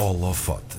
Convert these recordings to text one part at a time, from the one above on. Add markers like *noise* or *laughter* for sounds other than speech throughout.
Holofote.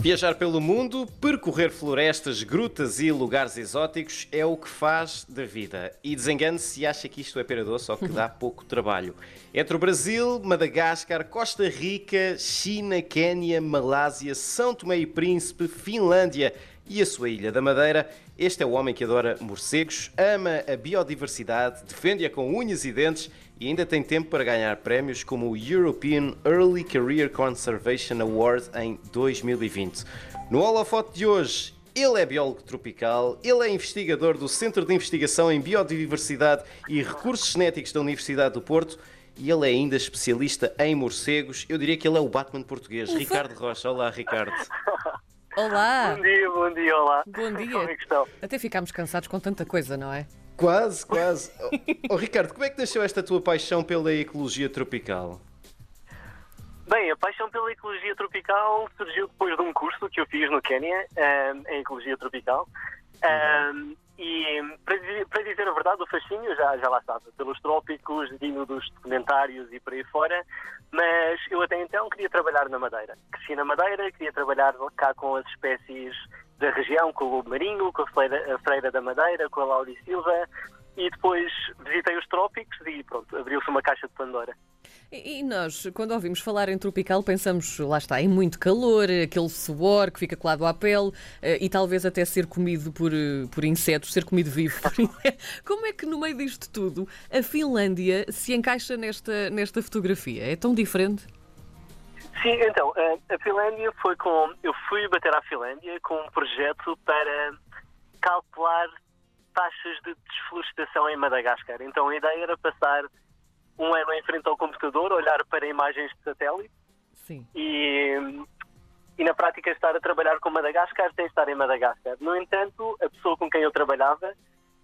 Viajar pelo mundo, percorrer florestas, grutas e lugares exóticos é o que faz da vida. E desengane-se se acha que isto é pera doce ou que dá *laughs* pouco trabalho. Entre o Brasil, Madagascar, Costa Rica, China, Quénia, Malásia, São Tomé e Príncipe, Finlândia e a sua Ilha da Madeira, este é o homem que adora morcegos, ama a biodiversidade, defende-a com unhas e dentes e ainda tem tempo para ganhar prémios como o European Early Career Conservation Award em 2020. No holofote de hoje, ele é biólogo tropical, ele é investigador do Centro de Investigação em Biodiversidade e Recursos Genéticos da Universidade do Porto e ele é ainda especialista em morcegos. Eu diria que ele é o Batman português. Ricardo Rocha. Olá, Ricardo. *laughs* Olá! Bom dia, bom dia, olá. Bom dia. Como é que estão? Até ficámos cansados com tanta coisa, não é? Quase, quase. *laughs* Oh, oh, Ricardo, como é que nasceu esta tua paixão pela ecologia tropical? Bem, a paixão pela ecologia tropical surgiu depois de um curso que eu fiz no Quênia, ehm, em ecologia tropical. Ehm, e para, di- para dizer a verdade, o fascínio já, já lá estava, pelos trópicos, vinho dos documentários e por aí fora, mas eu até então queria trabalhar na Madeira. Cresci na Madeira, queria trabalhar cá com as espécies da região, com o lobo marinho, com a freira, a freira da Madeira, com a Laurisilva, e depois visitei os trópicos e pronto, abriu-se uma caixa de Pandora. E, nós, quando ouvimos falar em tropical, pensamos, lá está, em muito calor, aquele suor que fica colado à pele eh, e talvez até ser comido por, eh, por insetos, ser comido vivo. *laughs* insetos. Como é que no meio disto tudo a Finlândia se encaixa nesta, nesta fotografia? É tão diferente? Sim, então, a Finlândia foi com. Eu fui bater à Finlândia com um projeto para calcular taxas de desflorestação em Madagascar. Então a ideia era passar um ano em frente ao computador, olhar para imagens de satélite Sim. e, e na prática estar a trabalhar com Madagascar sem estar em Madagascar. No entanto, a pessoa com quem eu trabalhava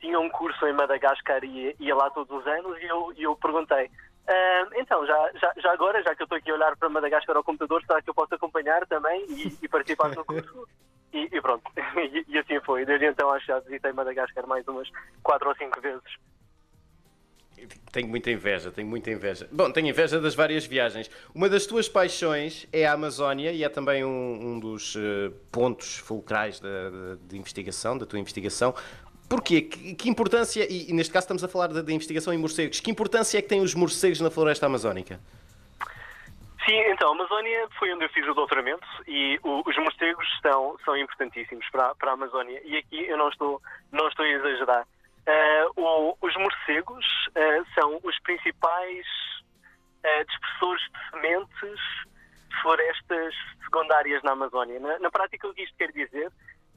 tinha um curso em Madagascar e ia lá todos os anos e eu, e eu perguntei "Ah, então, já, já, já agora, já que eu estou aqui a olhar para Madagascar ao computador, será que eu posso acompanhar também e, e participar no curso? *laughs* E, e pronto, *laughs* e, e assim foi. Desde então acho que já visitei Madagascar mais umas quatro ou cinco vezes. Tenho muita inveja, tenho muita inveja. Bom, tenho inveja das várias viagens. Uma das tuas paixões é a Amazónia e é também um, um dos eh, pontos fulcrais da, da- de investigação, da tua investigação. Porquê? Que, que importância, e, e neste caso estamos a falar da investigação em morcegos, que importância é que têm os morcegos na floresta amazónica? Sim, então, a Amazónia foi onde eu fiz o doutoramento e o- os morcegos são, são importantíssimos para, para a Amazónia. E aqui eu não estou, não estou a exagerar. Ah, o- os morcegos ah, são os principais ah, dispersores de sementes de florestas secundárias na Amazónia. Na, na prática, o que isto quer dizer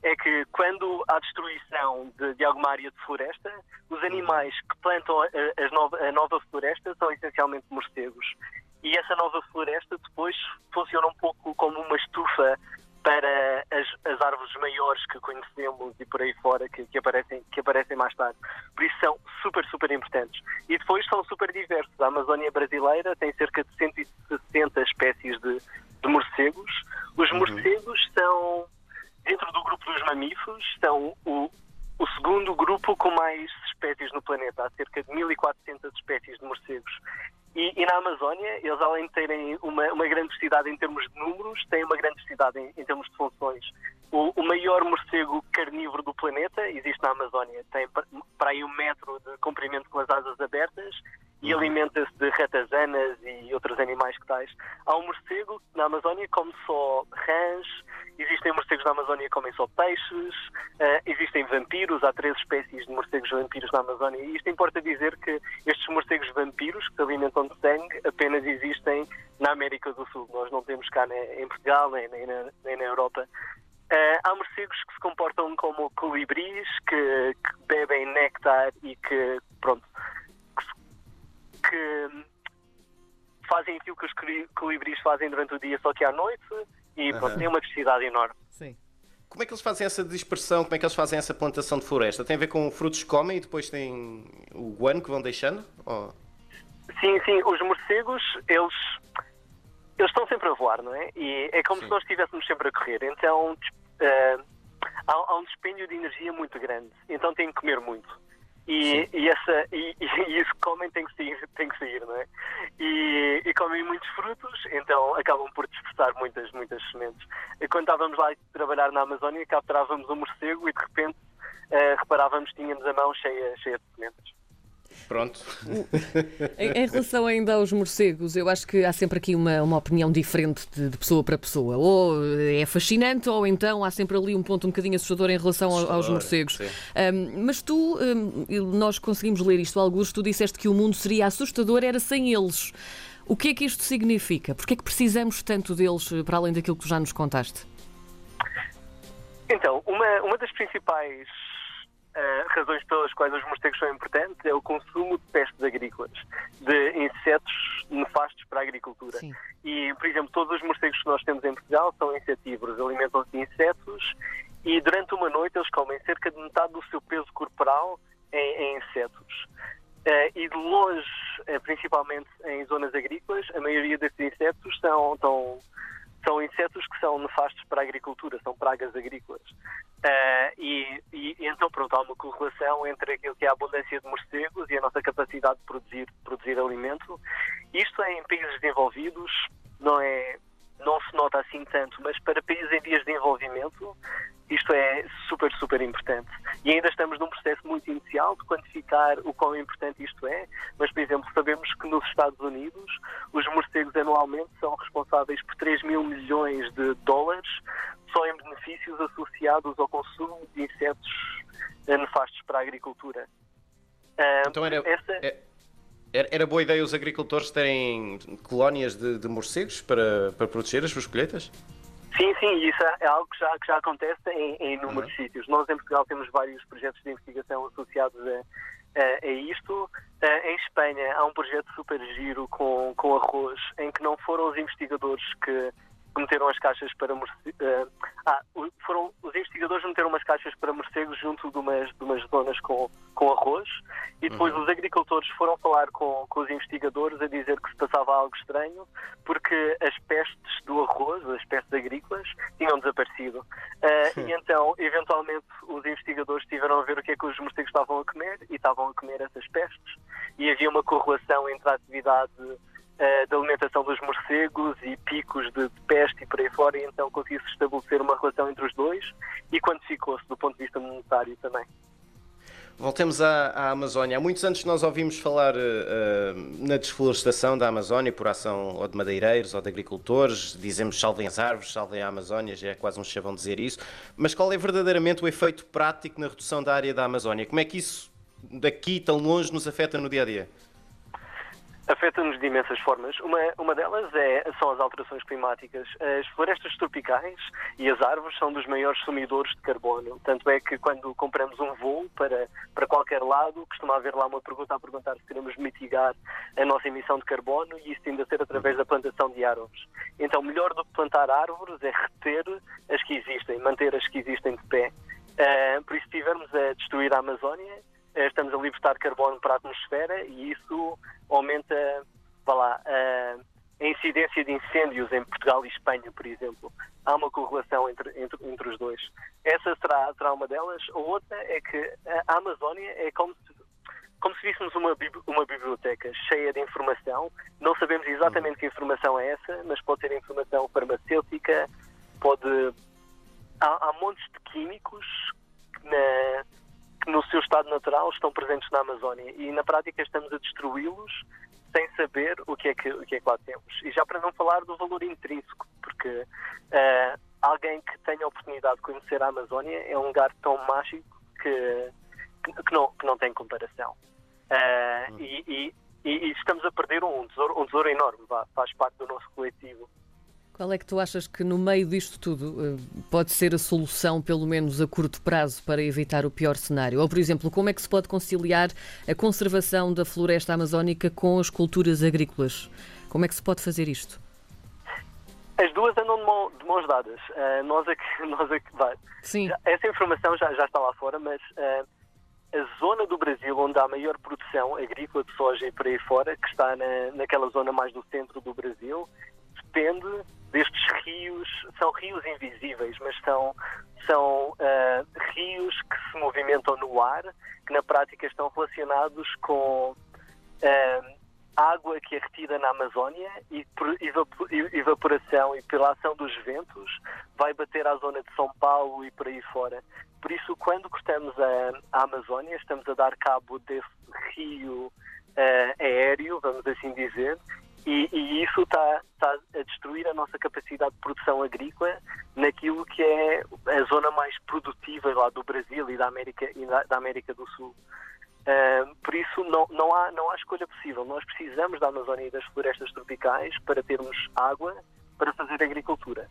é que quando há destruição de, de alguma área de floresta, os animais que plantam a, a- nova, a nova floresta são essencialmente morcegos. E essa nova floresta depois funciona um pouco como uma estufa para as, as árvores maiores que conhecemos e por aí fora que, que aparecem, que aparecem mais tarde. Por isso são super, super importantes. E depois são super diversos. A Amazónia brasileira tem cerca de 160 espécies de, de morcegos. Os morcegos são, dentro do grupo dos mamíferos, são o, o segundo grupo com mais espécies no planeta. Há cerca de 1.400 espécies de morcegos. E, e na Amazónia, eles além de terem uma, uma grande diversidade em termos de números, têm uma grande diversidade em, em termos de funções. O, o maior morcego carnívoro do planeta existe na Amazónia. Tem pa- para aí um metro de comprimento com as asas abertas e alimenta-se de ratazanas e outros animais que tais. Há um morcego na Amazónia come só rãs, existem morcegos na Amazónia que comem só peixes, eh, existem vampiros, há três espécies de morcegos vampiros na Amazónia. E isto importa dizer que estes morcegos vampiros, que se alimentam de sangue, apenas existem na América do Sul. Nós não temos cá ne- em Portugal, nem, nem, na, nem na Europa. Eh, há morcegos que se comportam como colibris, que, que bebem néctar e que, pronto, que, fazem aquilo que os coli- colibris fazem durante o dia, só que à noite, e pronto, têm uma diversidade enorme. Sim. Como é que eles fazem essa dispersão? Como é que eles fazem essa plantação de floresta? Tem a ver com frutos que comem e depois tem o guano que vão deixando? Ou- Sim, sim, os morcegos, eles, eles estão sempre a voar, não é? E é como Sim. se nós estivéssemos sempre a correr. Então, eh, há, há um dispêndio de energia muito grande. Então têm que comer muito. E, e, essa, e, *laughs* e, isso que comem tem que sair, tem que sair não é? E, e, comem muitos frutos, então acabam por dispersar muitas, muitas sementes. E quando estávamos lá a trabalhar na Amazónia, capturávamos um morcego e de repente uh, reparávamos que tínhamos a mão cheia, cheia de sementes. Pronto. *laughs* em, em, relação ainda aos morcegos, eu acho que há sempre aqui uma, uma opinião diferente de, de, pessoa para pessoa. Ou é fascinante, ou então há sempre ali um ponto um bocadinho assustador em relação assustador, aos morcegos. Um, mas tu, um, nós conseguimos ler isto, alguns, tu disseste que o mundo seria assustador, era sem eles. O que é que isto significa? Porquê é que precisamos tanto deles, para além daquilo que tu já nos contaste? Então, uma, uma das principais uh, razões pelas quais os morcegos são importantes é o consumo de pestes agrícolas, de insetos nefastos para a agricultura. Sim. E, por exemplo, todos os morcegos que nós temos em Portugal são insetívoros, alimentam-se de insetos e durante uma noite eles comem cerca de metade do seu peso corporal em, em insetos. Uh, e de longe, uh, principalmente em zonas agrícolas, a maioria desses insetos são, são, são insetos que são nefastos para a agricultura, são pragas agrícolas. Uh, e, e, e, então, pronto, há uma correlação entre aquilo que é a abundância de morcegos e a nossa capacidade de produzir, produzir alimento. Isto em países desenvolvidos, não é não se nota assim tanto, mas para países em vias de desenvolvimento, isto é super, super importante. E ainda estamos num processo muito inicial de quantificar o quão importante isto é, mas, por exemplo, sabemos que nos Estados Unidos os morcegos anualmente são responsáveis por 3 mil milhões de dólares só em benefícios associados ao consumo de insetos nefastos para a agricultura. Então era, essa... É, era, boa ideia os agricultores terem colónias de, de morcegos para, para proteger as suas colheitas? Sim, sim, isso é algo que já, que já acontece em, em inúmeros uhum. sítios. Nós em Portugal temos vários projetos de investigação associados a, a, a isto. em Espanha há um projeto super giro com, com arroz em que não foram os investigadores que meteram as caixas para morcegos. Uh, ah, foram, os investigadores meteram umas caixas para morcegos junto de umas, de umas zonas com, com arroz e depois uhum. os agricultores foram falar com, com os investigadores a dizer que se passava algo estranho porque as pestes do arroz, as pestes agrícolas, tinham desaparecido. Uh, e então, eventualmente, os investigadores tiveram a ver o que é que os morcegos estavam a comer e estavam a comer essas pestes e havia uma correlação entre a atividade uh, da alimentação dos morcegos e picos de, de peste e por aí fora, e então conseguiu-se estabelecer uma relação entre os dois e quantificou-se do ponto de vista monetário também. Voltemos à, à, Amazónia. Há muitos anos nós ouvimos falar uh, na desflorestação da Amazónia por ação ou de madeireiros ou de agricultores. Dizemos salvem as árvores, salvem a Amazónia, já é quase um chavão dizer isso. Mas qual é verdadeiramente o efeito prático na redução da área da Amazónia? Como é que isso, daqui tão longe, nos afeta no dia a dia? Afeta-nos de imensas formas. Uma, uma delas é, são as alterações climáticas. As florestas tropicais e as árvores são dos maiores sumidores de carbono. Tanto é que quando compramos um voo para, para qualquer lado, costuma haver lá uma pergunta a perguntar se queremos mitigar a nossa emissão de carbono e isso de ser através da plantação de árvores. Então, melhor do que plantar árvores é reter as que existem, manter as que existem de pé. Uh, por isso, se estivermos a destruir a Amazónia, estamos a libertar carbono para a atmosfera e isso aumenta vá lá, a, a incidência de incêndios em Portugal e Espanha, por exemplo. Há uma correlação entre, entre, entre os dois. Essa será, será uma delas. A outra é que a Amazónia é como se, como se víssemos uma, uma biblioteca cheia de informação. Não sabemos exatamente que informação é essa, mas pode ser informação farmacêutica, pode. Há, há montes de químicos na, no seu estado natural estão presentes na Amazónia e na prática estamos a destruí-los sem saber o que, é que, o que é que lá temos. E já para não falar do valor intrínseco, porque uh, alguém que tenha a oportunidade de conhecer a Amazónia é um lugar tão mágico que, que, não, que não tem comparação. Uh, hum. e, e, e, estamos a perder um tesouro, um tesouro enorme, faz parte do nosso coletivo. Qual é que tu achas que no meio disto tudo eh, pode ser a solução, pelo menos a curto prazo, para evitar o pior cenário? Ou, por exemplo, como é que se pode conciliar a conservação da floresta amazónica com as culturas agrícolas? Como é que se pode fazer isto? As duas andam de, mãos dadas. Uh, nós aqui, *laughs* nós aqui vai. Sim. Essa informação já, já está lá fora, mas uh, a zona do Brasil onde há maior produção agrícola de soja e por aí fora, que está na, naquela zona mais do centro do Brasil, depende destes rios, são rios invisíveis, mas são, são uh, rios que se movimentam no ar, que na prática estão relacionados com uh, água que é retida na Amazónia e por evaporação e pela ação dos ventos vai bater à zona de São Paulo e por aí fora. Por isso, quando cortamos a, a Amazónia, estamos a dar cabo desse rio uh, aéreo, vamos assim dizer, e, e isso está, está, a destruir a nossa capacidade de produção agrícola naquilo que é a zona mais produtiva lá do Brasil e da América, e da, da América do Sul. Uh, por isso não, não, há, não há escolha possível. Nós precisamos da Amazónia e das florestas tropicais para termos água para fazer agricultura.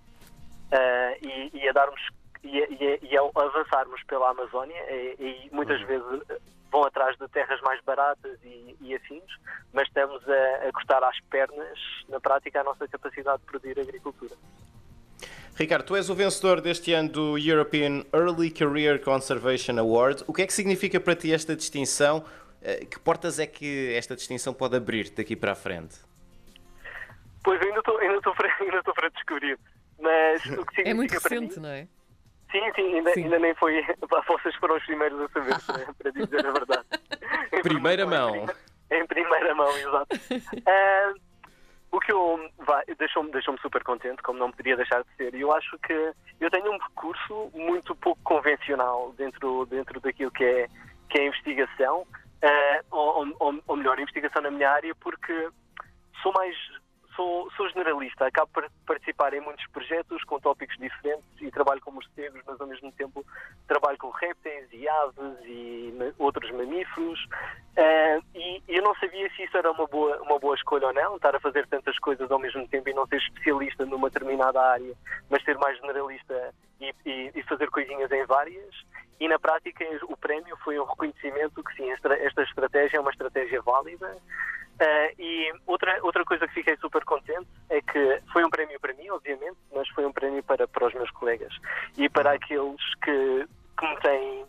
Uh, e, e, a darmos e, e, e ao avançarmos pela Amazónia e, e muitas uhum. vezes vão atrás de terras mais baratas e, e afins, mas estamos a, a cortar às pernas, na prática, a nossa capacidade de produzir agricultura. Ricardo, tu és o vencedor deste ano do European Early Career Conservation Award. O que é que significa para ti esta distinção? Eh, que portas é que esta distinção pode abrir daqui para a frente? Pois ainda estou ainda para, *laughs* ainda para descobrir. Mas o que significa é muito recente, mim, não é? Sim, sim ainda, sim, ainda nem foi. *laughs* Vocês foram os primeiros a saber, *laughs* para dizer a verdade. *laughs* primeira mão. Em primeira mão, exato. Uh, o que eu deixou-me deixou super contente, como não poderia deixar de ser. E eu acho que eu tenho um percurso muito pouco convencional dentro, dentro daquilo que é, que é investigação, uh, ou, ou, ou melhor, investigação na minha área, porque sou mais sou, sou generalista, acabo por participar em muitos projetos com tópicos diferentes e trabalho com morcegos, mas ao mesmo tempo trabalho com répteis e aves e outros mamíferos. Uh, e eu não sabia se isso era uma boa, uma boa escolha ou não, estar a fazer tantas coisas ao mesmo tempo e não ser especialista numa determinada área, mas ser mais generalista e, e, e fazer coisinhas em várias. E na prática o prémio foi um reconhecimento que sim, esta, esta estratégia é uma estratégia válida. Uh, e outra, outra coisa que fiquei super contente é que foi um prémio para mim, obviamente, mas foi um prémio para, para os meus colegas e para aqueles que, que me têm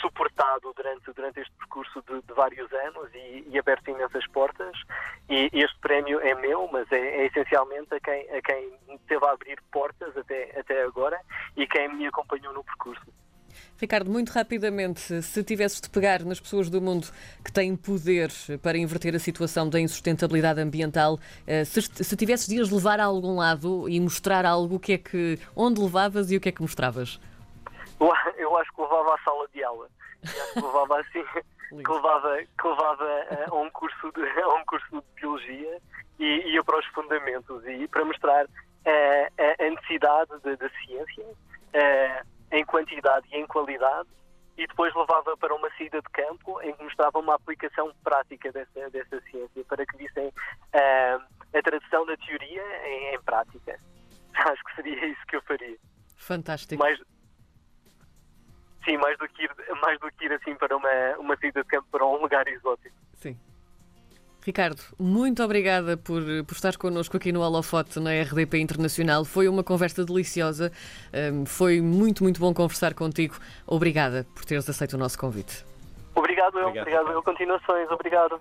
suportado durante, durante este percurso de, de vários anos e, e, aberto imensas portas. E este prémio é meu, mas é, é, essencialmente a quem, a quem me teve a abrir portas até, até agora e quem me acompanhou. Ricardo, muito rapidamente, se tivesses de pegar nas pessoas do mundo que têm poder para inverter a situação da insustentabilidade ambiental, eh, se, se tivesses de as levar a algum lado e mostrar algo, o que é que, onde levavas e o que é que mostravas? Eu acho que levava à sala de aula. Eu acho que levava assim, *laughs* que levava, que levava eh, a, um curso de, *laughs* a um curso de biologia e ia para os fundamentos e para mostrar uh, a, necessidade da ciência. Uh, em quantidade e em qualidade, e depois levava para uma saída de campo em que mostrava uma aplicação prática dessa, dessa ciência, para que vissem uh, a tradução da teoria em, em, prática. *laughs* Acho que seria isso que eu faria. Fantástico. Mais, sim, mais do que ir, mais do que ir assim para uma, uma saída de campo para um lugar exótico. Ricardo, muito obrigada por, por estar connosco aqui no Holofote na RDP Internacional. Foi uma conversa deliciosa. Um, foi muito, muito bom conversar contigo. Obrigada por teres aceito o nosso convite. Obrigado eu. Obrigado, obrigado eu. Continuações. Obrigado.